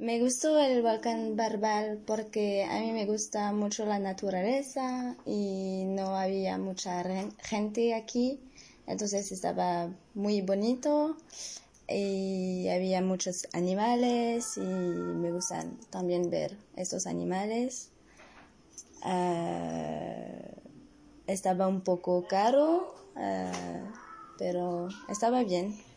Me gustó el volcán Barbal porque a mí me gusta mucho la naturaleza y no había mucha gente aquí, entonces estaba muy bonito y había muchos animales y me gustan también ver estos animales. Ah, estaba un poco caro, ah, pero estaba bien.